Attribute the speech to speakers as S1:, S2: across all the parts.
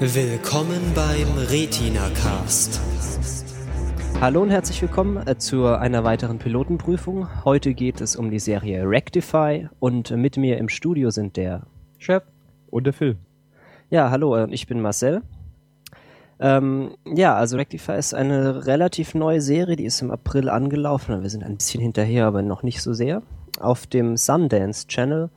S1: Willkommen beim Retina Cast.
S2: Hallo und herzlich willkommen äh, zu einer weiteren Pilotenprüfung. Heute geht es um die Serie Rectify und mit mir im Studio sind der
S3: Chef
S4: und der Phil.
S2: Ja, hallo, äh, ich bin Marcel. Ähm, ja, also Rectify ist eine relativ neue Serie, die ist im April angelaufen. Wir sind ein bisschen hinterher, aber noch nicht so sehr. Auf dem Sundance Channel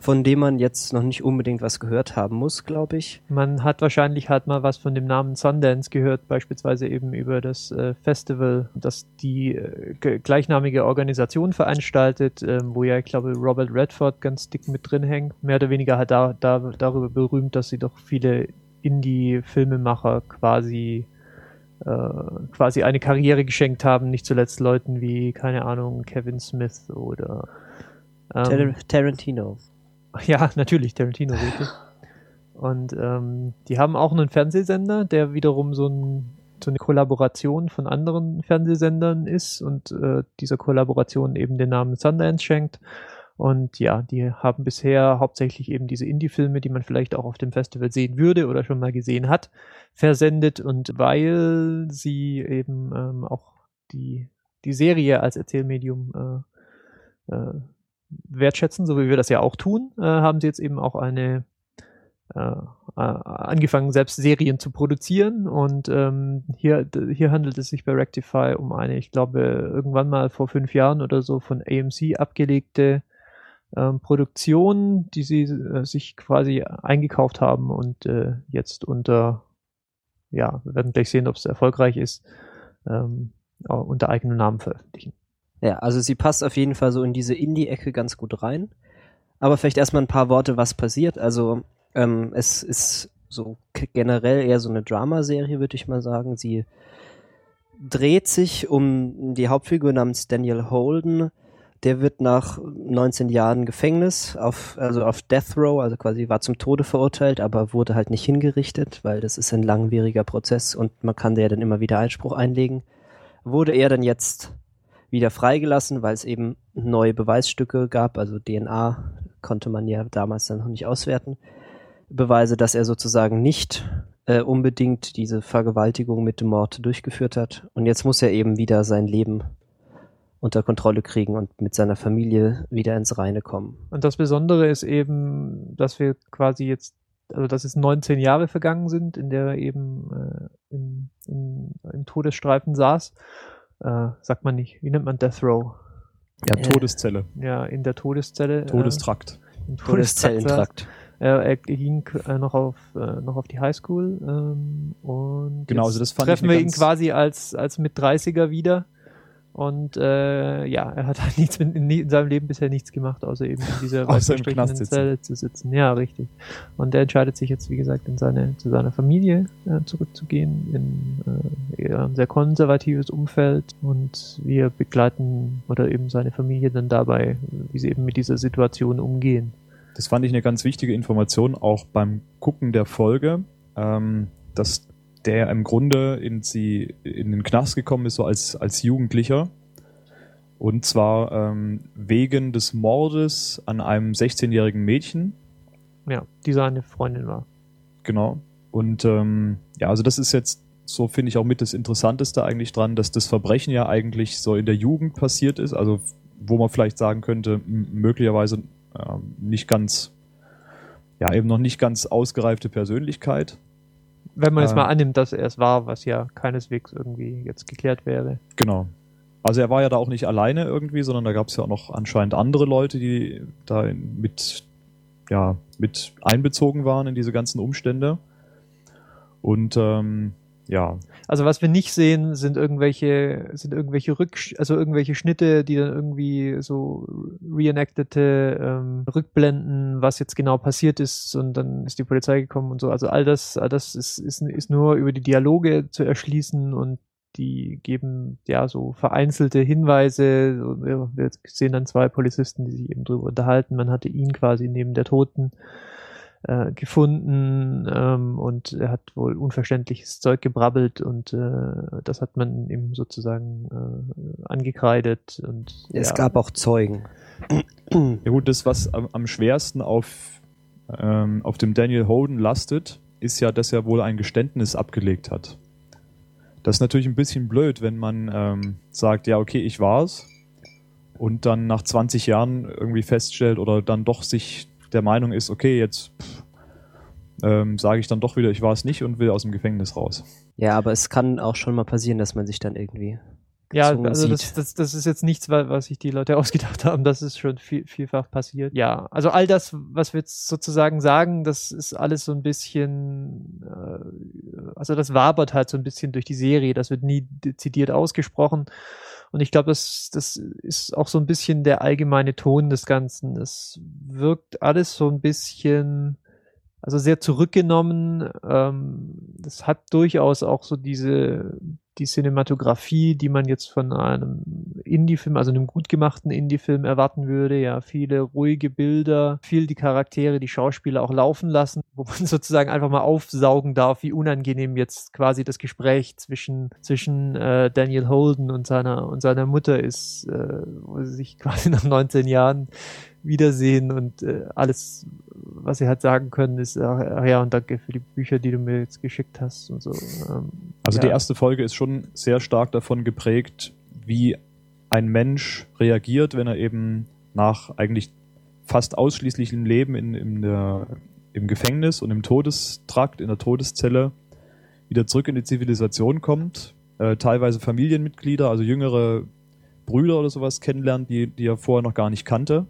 S2: von dem man jetzt noch nicht unbedingt was gehört haben muss, glaube ich.
S3: Man hat wahrscheinlich halt mal was von dem Namen Sundance gehört, beispielsweise eben über das äh, Festival, das die äh, gleichnamige Organisation veranstaltet, äh, wo ja, ich glaube, Robert Redford ganz dick mit drin hängt. Mehr oder weniger halt da, da, darüber berühmt, dass sie doch viele Indie-Filmemacher quasi äh, quasi eine Karriere geschenkt haben, nicht zuletzt Leuten wie, keine Ahnung, Kevin Smith oder
S2: ähm, Tarantino.
S3: Ja, natürlich, Tarantino, richtig. Und ähm, die haben auch einen Fernsehsender, der wiederum so, ein, so eine Kollaboration von anderen Fernsehsendern ist und äh, dieser Kollaboration eben den Namen Sundance schenkt. Und ja, die haben bisher hauptsächlich eben diese Indie-Filme, die man vielleicht auch auf dem Festival sehen würde oder schon mal gesehen hat, versendet. Und weil sie eben ähm, auch die, die Serie als Erzählmedium äh, äh, wertschätzen, so wie wir das ja auch tun, äh, haben sie jetzt eben auch eine äh, äh, angefangen, selbst Serien zu produzieren. Und ähm, hier, hier handelt es sich bei Rectify um eine, ich glaube, irgendwann mal vor fünf Jahren oder so von AMC abgelegte ähm, Produktion, die sie äh, sich quasi eingekauft haben und äh, jetzt unter, ja, wir werden gleich sehen, ob es erfolgreich ist, ähm, unter eigenem Namen veröffentlichen.
S2: Ja, also sie passt auf jeden Fall so in diese Indie-Ecke ganz gut rein. Aber vielleicht erstmal ein paar Worte, was passiert. Also ähm, es ist so generell eher so eine Dramaserie, würde ich mal sagen. Sie dreht sich um die Hauptfigur namens Daniel Holden. Der wird nach 19 Jahren Gefängnis auf, also auf Death Row, also quasi war zum Tode verurteilt, aber wurde halt nicht hingerichtet, weil das ist ein langwieriger Prozess und man kann ja dann immer wieder Einspruch einlegen. Wurde er dann jetzt wieder freigelassen, weil es eben neue Beweisstücke gab, also DNA konnte man ja damals dann noch nicht auswerten. Beweise, dass er sozusagen nicht äh, unbedingt diese Vergewaltigung mit dem Mord durchgeführt hat. Und jetzt muss er eben wieder sein Leben unter Kontrolle kriegen und mit seiner Familie wieder ins Reine kommen.
S3: Und das Besondere ist eben, dass wir quasi jetzt, also dass es 19 Jahre vergangen sind, in der er eben äh, in, in, im Todesstreifen saß äh, sagt man nicht, wie nennt man Death Row?
S4: Ja, äh, Todeszelle.
S3: Ja, in der Todeszelle.
S4: Äh, Todestrakt.
S2: Äh, Todeszellentrakt.
S3: er ging äh, noch auf äh, noch auf die Highschool ähm, und
S4: genau, also das
S3: fand treffen wir ihn quasi als als mit 30er wieder und äh, ja, er hat halt nichts mit, in, in, seinem Leben bisher nichts gemacht, außer eben in dieser
S4: Knast
S3: Zelle zu sitzen. Ja, richtig. Und er entscheidet sich jetzt, wie gesagt, in seine, zu seiner Familie äh, zurückzugehen, in äh, eher ein sehr konservatives Umfeld. Und wir begleiten oder eben seine Familie dann dabei, wie sie eben mit dieser Situation umgehen.
S4: Das fand ich eine ganz wichtige Information, auch beim Gucken der Folge, ähm, dass der im Grunde in, sie, in den Knast gekommen ist, so als, als Jugendlicher. Und zwar ähm, wegen des Mordes an einem 16-jährigen Mädchen.
S3: Ja, die seine Freundin war.
S4: Genau. Und ähm, ja, also das ist jetzt, so finde ich auch mit das Interessanteste eigentlich dran, dass das Verbrechen ja eigentlich so in der Jugend passiert ist, also wo man vielleicht sagen könnte, möglicherweise äh, nicht ganz, ja, eben noch nicht ganz ausgereifte Persönlichkeit.
S3: Wenn man jetzt mal annimmt, dass er es war, was ja keineswegs irgendwie jetzt geklärt wäre.
S4: Genau. Also er war ja da auch nicht alleine irgendwie, sondern da gab es ja auch noch anscheinend andere Leute, die da mit, ja, mit einbezogen waren in diese ganzen Umstände. Und ähm, ja.
S3: Also was wir nicht sehen, sind irgendwelche, sind irgendwelche Rück, also irgendwelche Schnitte, die dann irgendwie so reenactete ähm, Rückblenden, was jetzt genau passiert ist und dann ist die Polizei gekommen und so. Also all das, all das ist, ist, ist nur über die Dialoge zu erschließen und die geben ja so vereinzelte Hinweise. Wir sehen dann zwei Polizisten, die sich eben drüber unterhalten. Man hatte ihn quasi neben der Toten äh, gefunden ähm, und er hat wohl unverständliches Zeug gebrabbelt und äh, das hat man ihm sozusagen äh, angekreidet und
S2: es ja. gab auch Zeugen.
S4: Ja gut, das was am, am schwersten auf ähm, auf dem Daniel Holden lastet, ist ja, dass er wohl ein Geständnis abgelegt hat. Das ist natürlich ein bisschen blöd, wenn man ähm, sagt, ja, okay, ich war's und dann nach 20 Jahren irgendwie feststellt oder dann doch sich der Meinung ist, okay, jetzt ähm, sage ich dann doch wieder, ich war es nicht und will aus dem Gefängnis raus.
S2: Ja, aber es kann auch schon mal passieren, dass man sich dann irgendwie.
S3: Ja, also das, das, das ist jetzt nichts, wa- was sich die Leute ausgedacht haben. Das ist schon viel, vielfach passiert. Ja, also all das, was wir jetzt sozusagen sagen, das ist alles so ein bisschen, äh, also das wabert halt so ein bisschen durch die Serie. Das wird nie dezidiert ausgesprochen. Und ich glaube, das, das ist auch so ein bisschen der allgemeine Ton des Ganzen. Es wirkt alles so ein bisschen, also sehr zurückgenommen. Ähm, das hat durchaus auch so diese, die Cinematografie, die man jetzt von einem Indie-Film, also einem gut gemachten Indie-Film erwarten würde. Ja, viele ruhige Bilder, viel die Charaktere, die Schauspieler auch laufen lassen, wo man sozusagen einfach mal aufsaugen darf, wie unangenehm jetzt quasi das Gespräch zwischen, zwischen äh, Daniel Holden und seiner, und seiner Mutter ist, äh, wo sie sich quasi nach 19 Jahren wiedersehen und äh, alles, was sie halt sagen können, ist, ach, ach ja, und danke für die Bücher, die du mir jetzt geschickt hast und so. Ähm,
S4: Also
S3: ja.
S4: die erste Folge ist schon sehr stark davon geprägt, wie ein Mensch reagiert, wenn er eben nach eigentlich fast ausschließlichem Leben in, in der, im Gefängnis und im Todestrakt, in der Todeszelle, wieder zurück in die Zivilisation kommt, äh, teilweise Familienmitglieder, also jüngere Brüder oder sowas kennenlernt, die, die er vorher noch gar nicht kannte.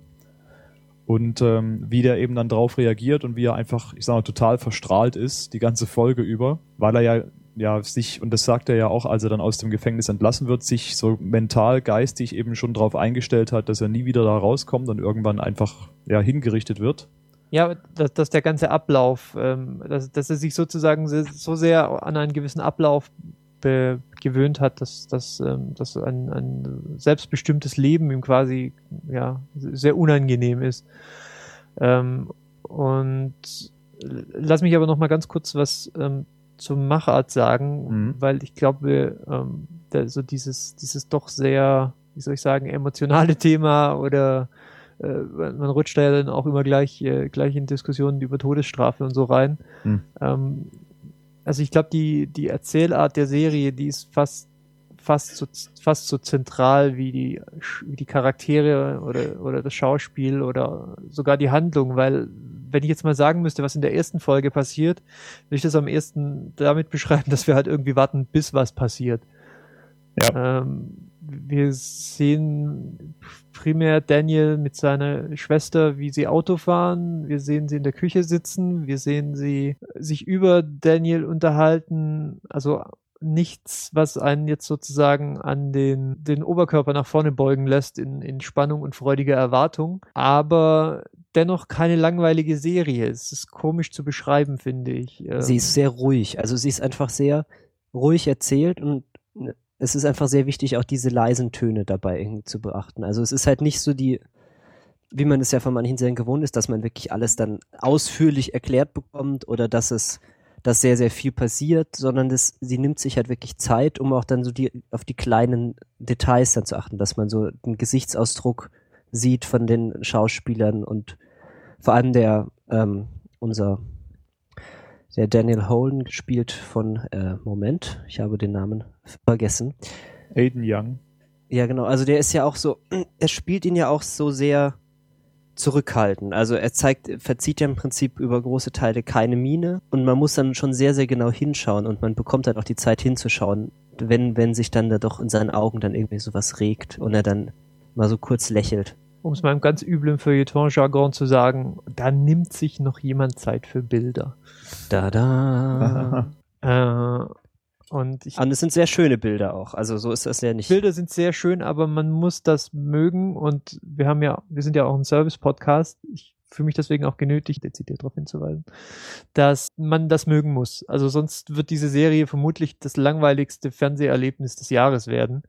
S4: Und ähm, wie der eben dann drauf reagiert und wie er einfach, ich sag mal, total verstrahlt ist, die ganze Folge über, weil er ja ja, sich, und das sagt er ja auch, als er dann aus dem Gefängnis entlassen wird, sich so mental, geistig eben schon darauf eingestellt hat, dass er nie wieder da rauskommt und irgendwann einfach ja, hingerichtet wird.
S3: Ja, dass, dass der ganze Ablauf, ähm, dass, dass er sich sozusagen so sehr an einen gewissen Ablauf gewöhnt hat, dass, dass, ähm, dass ein, ein selbstbestimmtes Leben ihm quasi ja, sehr unangenehm ist. Ähm, und l- lass mich aber noch mal ganz kurz was ähm, zur Machart sagen,
S4: Mhm.
S3: weil ich glaube, ähm, da, so dieses, dieses doch sehr, wie soll ich sagen, emotionale Thema oder äh, man rutscht da ja dann auch immer gleich, äh, gleich in Diskussionen über Todesstrafe und so rein.
S4: Mhm.
S3: Ähm, also ich glaube, die, die Erzählart der Serie, die ist fast fast so, fast so zentral wie die, wie die Charaktere oder, oder das Schauspiel oder sogar die Handlung, weil wenn ich jetzt mal sagen müsste, was in der ersten Folge passiert, würde ich das am ersten damit beschreiben, dass wir halt irgendwie warten, bis was passiert. Ähm, wir sehen primär Daniel mit seiner Schwester, wie sie Auto fahren. Wir sehen sie in der Küche sitzen. Wir sehen sie sich über Daniel unterhalten. Also nichts, was einen jetzt sozusagen an den, den Oberkörper nach vorne beugen lässt in, in Spannung und freudiger Erwartung. Aber dennoch keine langweilige Serie. Es ist komisch zu beschreiben, finde ich. Ähm,
S2: Sie ist sehr ruhig. Also sie ist einfach sehr ruhig erzählt und ne, es ist einfach sehr wichtig, auch diese leisen Töne dabei zu beachten. Also es ist halt nicht so die, wie man es ja von manchen Serien gewohnt ist, dass man wirklich alles dann ausführlich erklärt bekommt oder dass es, dass sehr, sehr viel passiert, sondern das, sie nimmt sich halt wirklich Zeit, um auch dann so die, auf die kleinen Details dann zu achten, dass man so den Gesichtsausdruck sieht von den Schauspielern und vor allem der, ähm, unser der Daniel Holden gespielt von, äh, Moment, ich habe den Namen vergessen.
S4: Aiden Young.
S2: Ja, genau, also der ist ja auch so, er spielt ihn ja auch so sehr zurückhaltend. Also er zeigt, verzieht ja im Prinzip über große Teile keine Miene und man muss dann schon sehr, sehr genau hinschauen und man bekommt halt auch die Zeit hinzuschauen, wenn, wenn sich dann da doch in seinen Augen dann irgendwie sowas regt und er dann mal so kurz lächelt.
S3: Um es mal im ganz üblen Feuilleton-Jargon zu sagen, da nimmt sich noch jemand Zeit für Bilder.
S2: Da, da.
S3: Äh, und ich,
S2: Und es sind sehr schöne Bilder auch. Also so ist das ja nicht.
S3: Bilder sind sehr schön, aber man muss das mögen und wir haben ja, wir sind ja auch ein Service-Podcast. Ich fühle mich deswegen auch genötigt, dezidiert darauf hinzuweisen, dass man das mögen muss. Also sonst wird diese Serie vermutlich das langweiligste Fernseherlebnis des Jahres werden.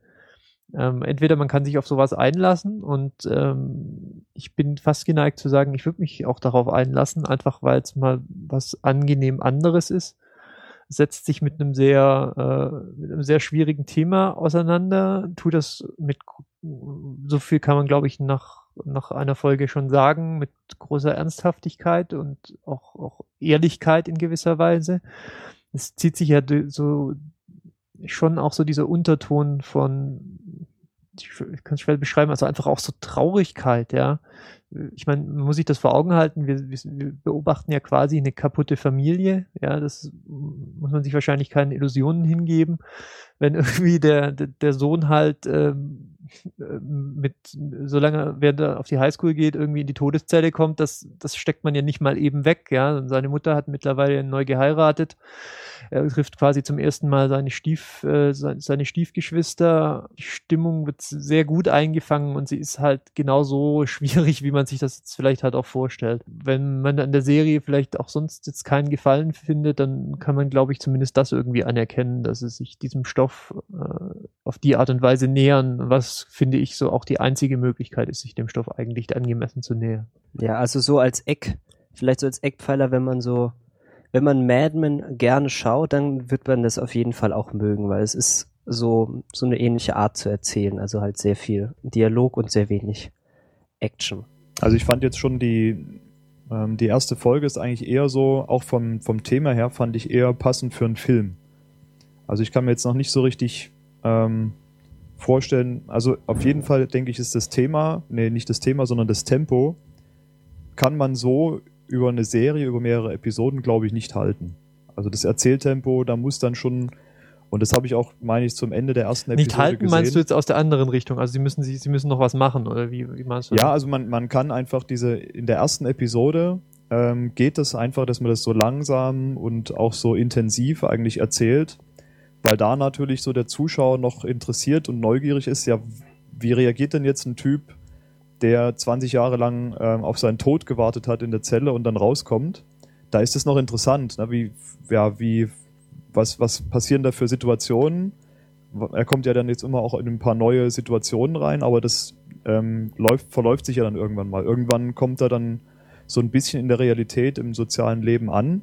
S3: Ähm, entweder man kann sich auf sowas einlassen und ähm, ich bin fast geneigt zu sagen, ich würde mich auch darauf einlassen, einfach weil es mal was angenehm anderes ist. Setzt sich mit einem sehr, äh, mit einem sehr schwierigen Thema auseinander, tut das mit so viel kann man, glaube ich, nach nach einer Folge schon sagen, mit großer Ernsthaftigkeit und auch, auch Ehrlichkeit in gewisser Weise. Es zieht sich ja so schon auch so dieser Unterton von, kann es schwer beschreiben, also einfach auch so Traurigkeit, ja. Ich meine, man muss sich das vor Augen halten, wir, wir, beobachten ja quasi eine kaputte Familie, ja, das muss man sich wahrscheinlich keine Illusionen hingeben, wenn irgendwie der, der Sohn halt ähm, mit, solange während er auf die Highschool geht, irgendwie in die Todeszelle kommt, das, das steckt man ja nicht mal eben weg, ja. Und seine Mutter hat mittlerweile neu geheiratet. Er trifft quasi zum ersten Mal seine Stief, äh, seine Stiefgeschwister. Die Stimmung wird sehr gut eingefangen und sie ist halt genauso schwierig, wie man sich das jetzt vielleicht halt auch vorstellt. Wenn man an der Serie vielleicht auch sonst jetzt keinen Gefallen findet, dann kann man, glaube ich, zumindest das irgendwie anerkennen, dass es sich diesem Stoff äh, auf die Art und Weise nähern, was finde ich, so auch die einzige Möglichkeit ist, sich dem Stoff eigentlich angemessen zu nähern.
S2: Ja, also so als Eck, vielleicht so als Eckpfeiler, wenn man so, wenn man Mad Men gerne schaut, dann wird man das auf jeden Fall auch mögen, weil es ist so, so eine ähnliche Art zu erzählen, also halt sehr viel Dialog und sehr wenig Action.
S4: Also ich fand jetzt schon die, ähm, die erste Folge ist eigentlich eher so, auch vom, vom Thema her fand ich eher passend für einen Film. Also ich kann mir jetzt noch nicht so richtig ähm, vorstellen, also auf jeden Fall denke ich, ist das Thema, nee, nicht das Thema, sondern das Tempo, kann man so über eine Serie, über mehrere Episoden, glaube ich, nicht halten. Also das Erzähltempo, da muss dann schon, und das habe ich auch, meine ich, zum Ende der ersten
S3: Episode Nicht halten, gesehen. meinst du jetzt aus der anderen Richtung? Also sie müssen, sie, sie müssen noch was machen, oder wie, wie meinst du?
S4: Ja, also man, man kann einfach diese, in der ersten Episode ähm, geht es einfach, dass man das so langsam und auch so intensiv eigentlich erzählt weil da natürlich so der Zuschauer noch interessiert und neugierig ist, ja, wie reagiert denn jetzt ein Typ, der 20 Jahre lang ähm, auf seinen Tod gewartet hat in der Zelle und dann rauskommt? Da ist es noch interessant, ne? wie, ja, wie, was, was passieren da für Situationen? Er kommt ja dann jetzt immer auch in ein paar neue Situationen rein, aber das ähm, läuft, verläuft sich ja dann irgendwann mal. Irgendwann kommt er dann so ein bisschen in der Realität im sozialen Leben an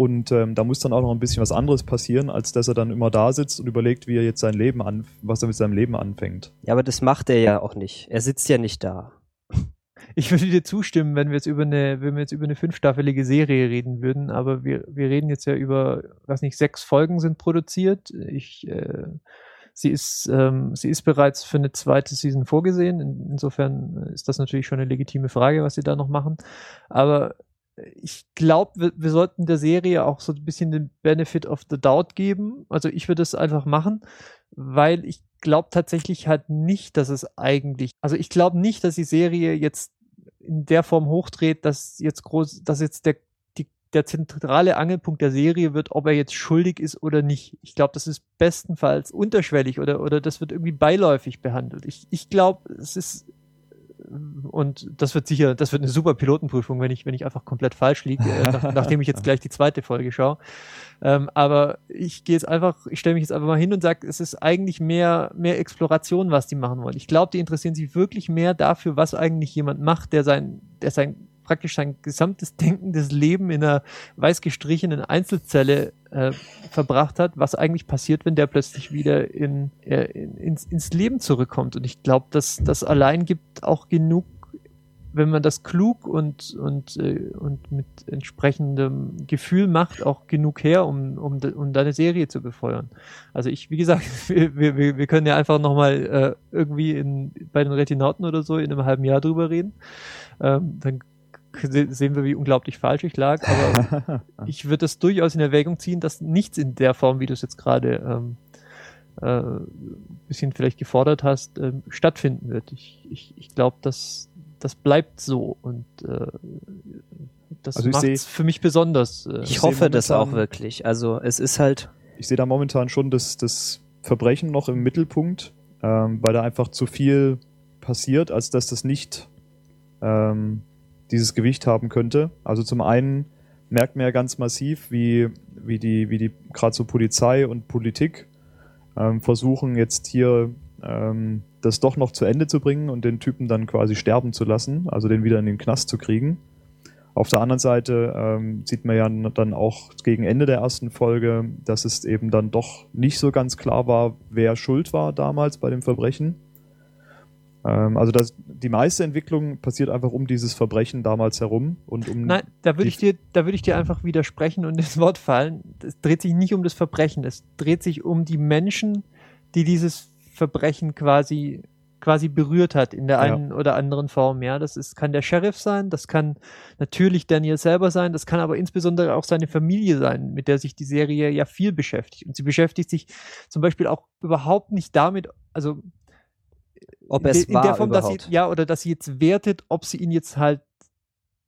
S4: und ähm, da muss dann auch noch ein bisschen was anderes passieren, als dass er dann immer da sitzt und überlegt, wie er jetzt sein Leben an, was er mit seinem Leben anfängt.
S2: Ja, aber das macht er ja auch nicht. Er sitzt ja nicht da.
S3: Ich würde dir zustimmen, wenn wir jetzt über eine, wenn wir jetzt über eine fünfstaffelige Serie reden würden, aber wir, wir reden jetzt ja über, was nicht, sechs Folgen sind produziert. Ich, äh, sie ist, ähm, sie ist bereits für eine zweite Season vorgesehen. In, insofern ist das natürlich schon eine legitime Frage, was sie da noch machen. Aber ich glaube, wir, wir, sollten der Serie auch so ein bisschen den Benefit of the Doubt geben. Also ich würde es einfach machen, weil ich glaube tatsächlich halt nicht, dass es eigentlich, also ich glaube nicht, dass die Serie jetzt in der Form hochdreht, dass jetzt groß, dass jetzt der die, der zentrale Angelpunkt der Serie wird, ob er jetzt schuldig ist oder nicht. Ich glaube, das ist bestenfalls unterschwellig oder, oder das wird irgendwie beiläufig behandelt. Ich, ich glaube, es ist und das wird sicher, das wird eine super Pilotenprüfung, wenn ich, wenn ich einfach komplett falsch liege, äh, nach, nachdem ich jetzt gleich die zweite Folge schaue. Ähm, aber ich gehe jetzt einfach, ich stelle mich jetzt einfach mal hin und sage, es ist eigentlich mehr, mehr Exploration, was die machen wollen. Ich glaube, die interessieren sich wirklich mehr dafür, was eigentlich jemand macht, der sein, der sein praktisch sein gesamtes denkendes Leben in einer weiß gestrichenen Einzelzelle äh, verbracht hat, was eigentlich passiert, wenn der plötzlich wieder in, äh, in ins, ins Leben zurückkommt. Und ich glaube, dass das allein gibt auch genug wenn man das klug und, und, äh, und mit entsprechendem Gefühl macht, auch genug her, um, um, um deine Serie zu befeuern. Also ich, wie gesagt, wir, wir, wir können ja einfach nochmal äh, irgendwie in, bei den Retinauten oder so in einem halben Jahr drüber reden. Ähm, dann sehen wir, wie unglaublich falsch ich lag, aber ich würde das durchaus in Erwägung ziehen, dass nichts in der Form, wie du es jetzt gerade ähm, äh, bisschen vielleicht gefordert hast, äh, stattfinden wird. Ich, ich, ich glaube, dass das bleibt so und äh, das also macht es für mich besonders.
S2: Äh, ich, ich hoffe das auch wirklich. Also es ist halt.
S4: Ich sehe da momentan schon das, das Verbrechen noch im Mittelpunkt, ähm, weil da einfach zu viel passiert, als dass das nicht ähm, dieses Gewicht haben könnte. Also zum einen merkt man ja ganz massiv, wie, wie die, wie die gerade so Polizei und Politik ähm, versuchen jetzt hier ähm, das doch noch zu Ende zu bringen und den Typen dann quasi sterben zu lassen, also den wieder in den Knast zu kriegen. Auf der anderen Seite ähm, sieht man ja dann auch gegen Ende der ersten Folge, dass es eben dann doch nicht so ganz klar war, wer schuld war damals bei dem Verbrechen. Ähm, also das, die meiste Entwicklung passiert einfach um dieses Verbrechen damals herum und um.
S3: Nein, da würde ich dir, da würde ich dir einfach widersprechen und ins Wort fallen. Es dreht sich nicht um das Verbrechen, es dreht sich um die Menschen, die dieses Verbrechen quasi quasi berührt hat in der
S4: Ja.
S3: einen oder anderen Form. Ja, das ist, kann der Sheriff sein, das kann natürlich Daniel selber sein, das kann aber insbesondere auch seine Familie sein, mit der sich die Serie ja viel beschäftigt. Und sie beschäftigt sich zum Beispiel auch überhaupt nicht damit, also
S2: Ob es
S3: in
S2: war
S3: der Form, dass sie, ja, oder dass sie jetzt wertet, ob sie ihn jetzt halt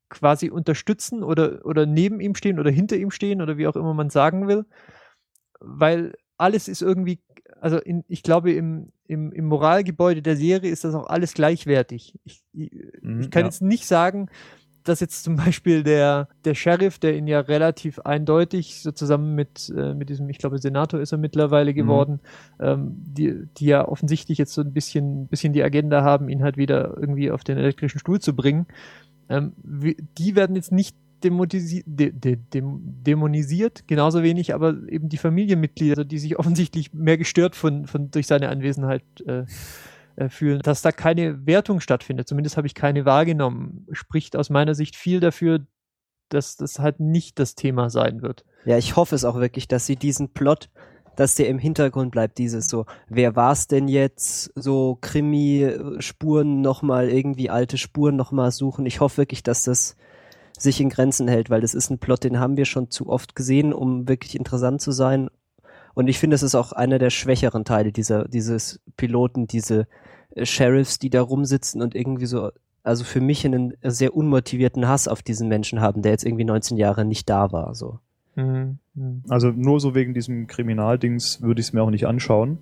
S3: quasi unterstützen oder, oder neben ihm stehen oder hinter ihm stehen oder wie auch immer man sagen will. Weil alles ist irgendwie, also in, ich glaube, im, im, im Moralgebäude der Serie ist das auch alles gleichwertig. Ich, ich,
S4: Mhm,
S3: ich kann
S4: ja.
S3: jetzt nicht sagen, dass jetzt zum Beispiel der, der Sheriff, der ihn ja relativ eindeutig so zusammen mit, äh, mit diesem, ich glaube, Senator ist er mittlerweile geworden, ähm, die, die ja offensichtlich jetzt so ein bisschen, bisschen die Agenda haben, ihn halt wieder irgendwie auf den elektrischen Stuhl zu bringen. Ähm, die werden jetzt nicht demotisi de, de, dem, dämonisiert, genauso wenig aber eben die Familienmitglieder, die sich offensichtlich mehr gestört von, von durch seine Anwesenheit äh, äh, fühlen, dass da keine Wertung stattfindet. Zumindest habe ich keine wahrgenommen. Spricht aus meiner Sicht viel dafür, dass das halt nicht das Thema sein wird.
S2: Ja, ich hoffe es auch wirklich, dass sie diesen Plot, dass der im Hintergrund bleibt, dieses so, wer war's denn jetzt, so Krimi-Spuren nochmal, irgendwie alte Spuren nochmal suchen. Ich hoffe wirklich, dass das sich in Grenzen hält, weil das ist ein Plot, den haben wir schon zu oft gesehen, um wirklich interessant zu sein. Und ich finde, es ist auch einer der schwächeren Teile dieser, dieses Piloten, diese äh, Sheriffs, die da rumsitzen und irgendwie so, also für mich einen sehr unmotivierten Hass auf diesen Menschen haben, der jetzt irgendwie 19 Jahre nicht da war, so.
S3: Mhm. Mhm.
S4: Also nur so wegen diesem Kriminaldings würde ich es mir auch nicht anschauen.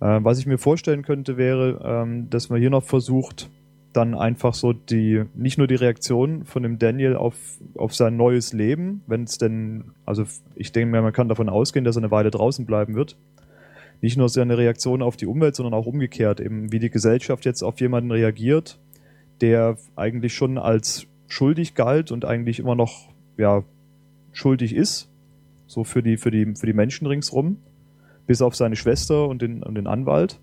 S4: Äh, was ich mir vorstellen könnte, wäre, ähm, dass man hier noch versucht, dann einfach so die, nicht nur die Reaktion von dem Daniel auf, auf sein neues Leben, wenn es denn, also ich denke mir, man kann davon ausgehen, dass er eine Weile draußen bleiben wird. Nicht nur seine Reaktion auf die Umwelt, sondern auch umgekehrt, eben wie die Gesellschaft jetzt auf jemanden reagiert, der eigentlich schon als schuldig galt und eigentlich immer noch, ja, schuldig ist, so für die, für die, für die Menschen ringsrum, bis auf seine Schwester und den, und den Anwalt,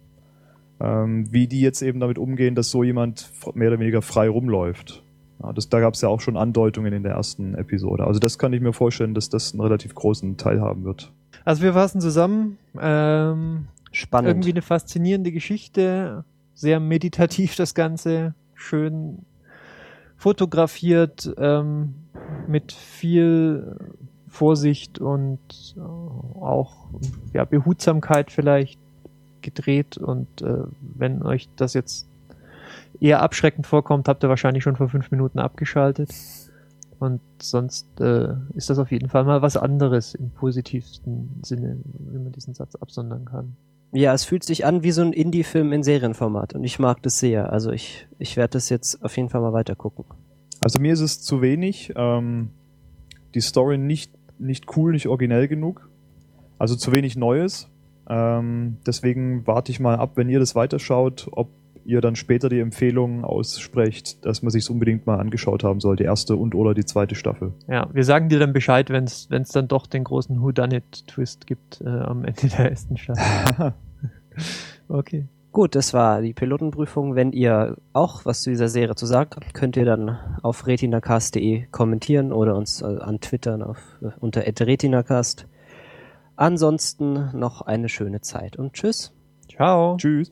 S4: ähm, wie die jetzt eben damit umgehen, dass so jemand mehr oder weniger frei rumläuft. Ja, das, da gab es ja auch schon Andeutungen in der ersten Episode. Also das kann ich mir vorstellen, dass das einen relativ großen Teil haben wird.
S3: Also wir fassen zusammen. Ähm,
S2: Spannend.
S3: irgendwie eine faszinierende Geschichte, sehr meditativ das Ganze, schön fotografiert, ähm, mit viel Vorsicht und äh, auch ja, Behutsamkeit vielleicht gedreht und äh, wenn euch das jetzt eher abschreckend vorkommt, habt ihr wahrscheinlich schon vor fünf Minuten abgeschaltet. Und sonst äh, ist das auf jeden Fall mal was anderes im positivsten Sinne, wenn man diesen Satz absondern kann.
S2: Ja, es fühlt sich an wie so ein Indie-Film in Serienformat und ich mag das sehr. Also ich, ich werde das jetzt auf jeden Fall mal weiter gucken.
S4: Also mir ist es zu wenig. Ähm, die Story nicht, nicht cool, nicht originell genug. Also zu wenig Neues. Ähm, deswegen warte ich mal ab, wenn ihr das weiterschaut, ob ihr dann später die Empfehlung aussprecht, dass man sich unbedingt mal angeschaut haben soll, die erste und oder die zweite Staffel.
S3: Ja, wir sagen dir dann Bescheid, wenn es dann doch den großen Whodunit-Twist gibt äh, am Ende der ersten Staffel. okay.
S2: Gut, das war die Pilotenprüfung. Wenn ihr auch was zu dieser Serie zu sagen habt, könnt ihr dann auf retinacast.de kommentieren oder uns äh, antwittern auf, äh, unter retinacast. Ansonsten noch eine schöne Zeit und tschüss.
S3: Ciao.
S4: Tschüss.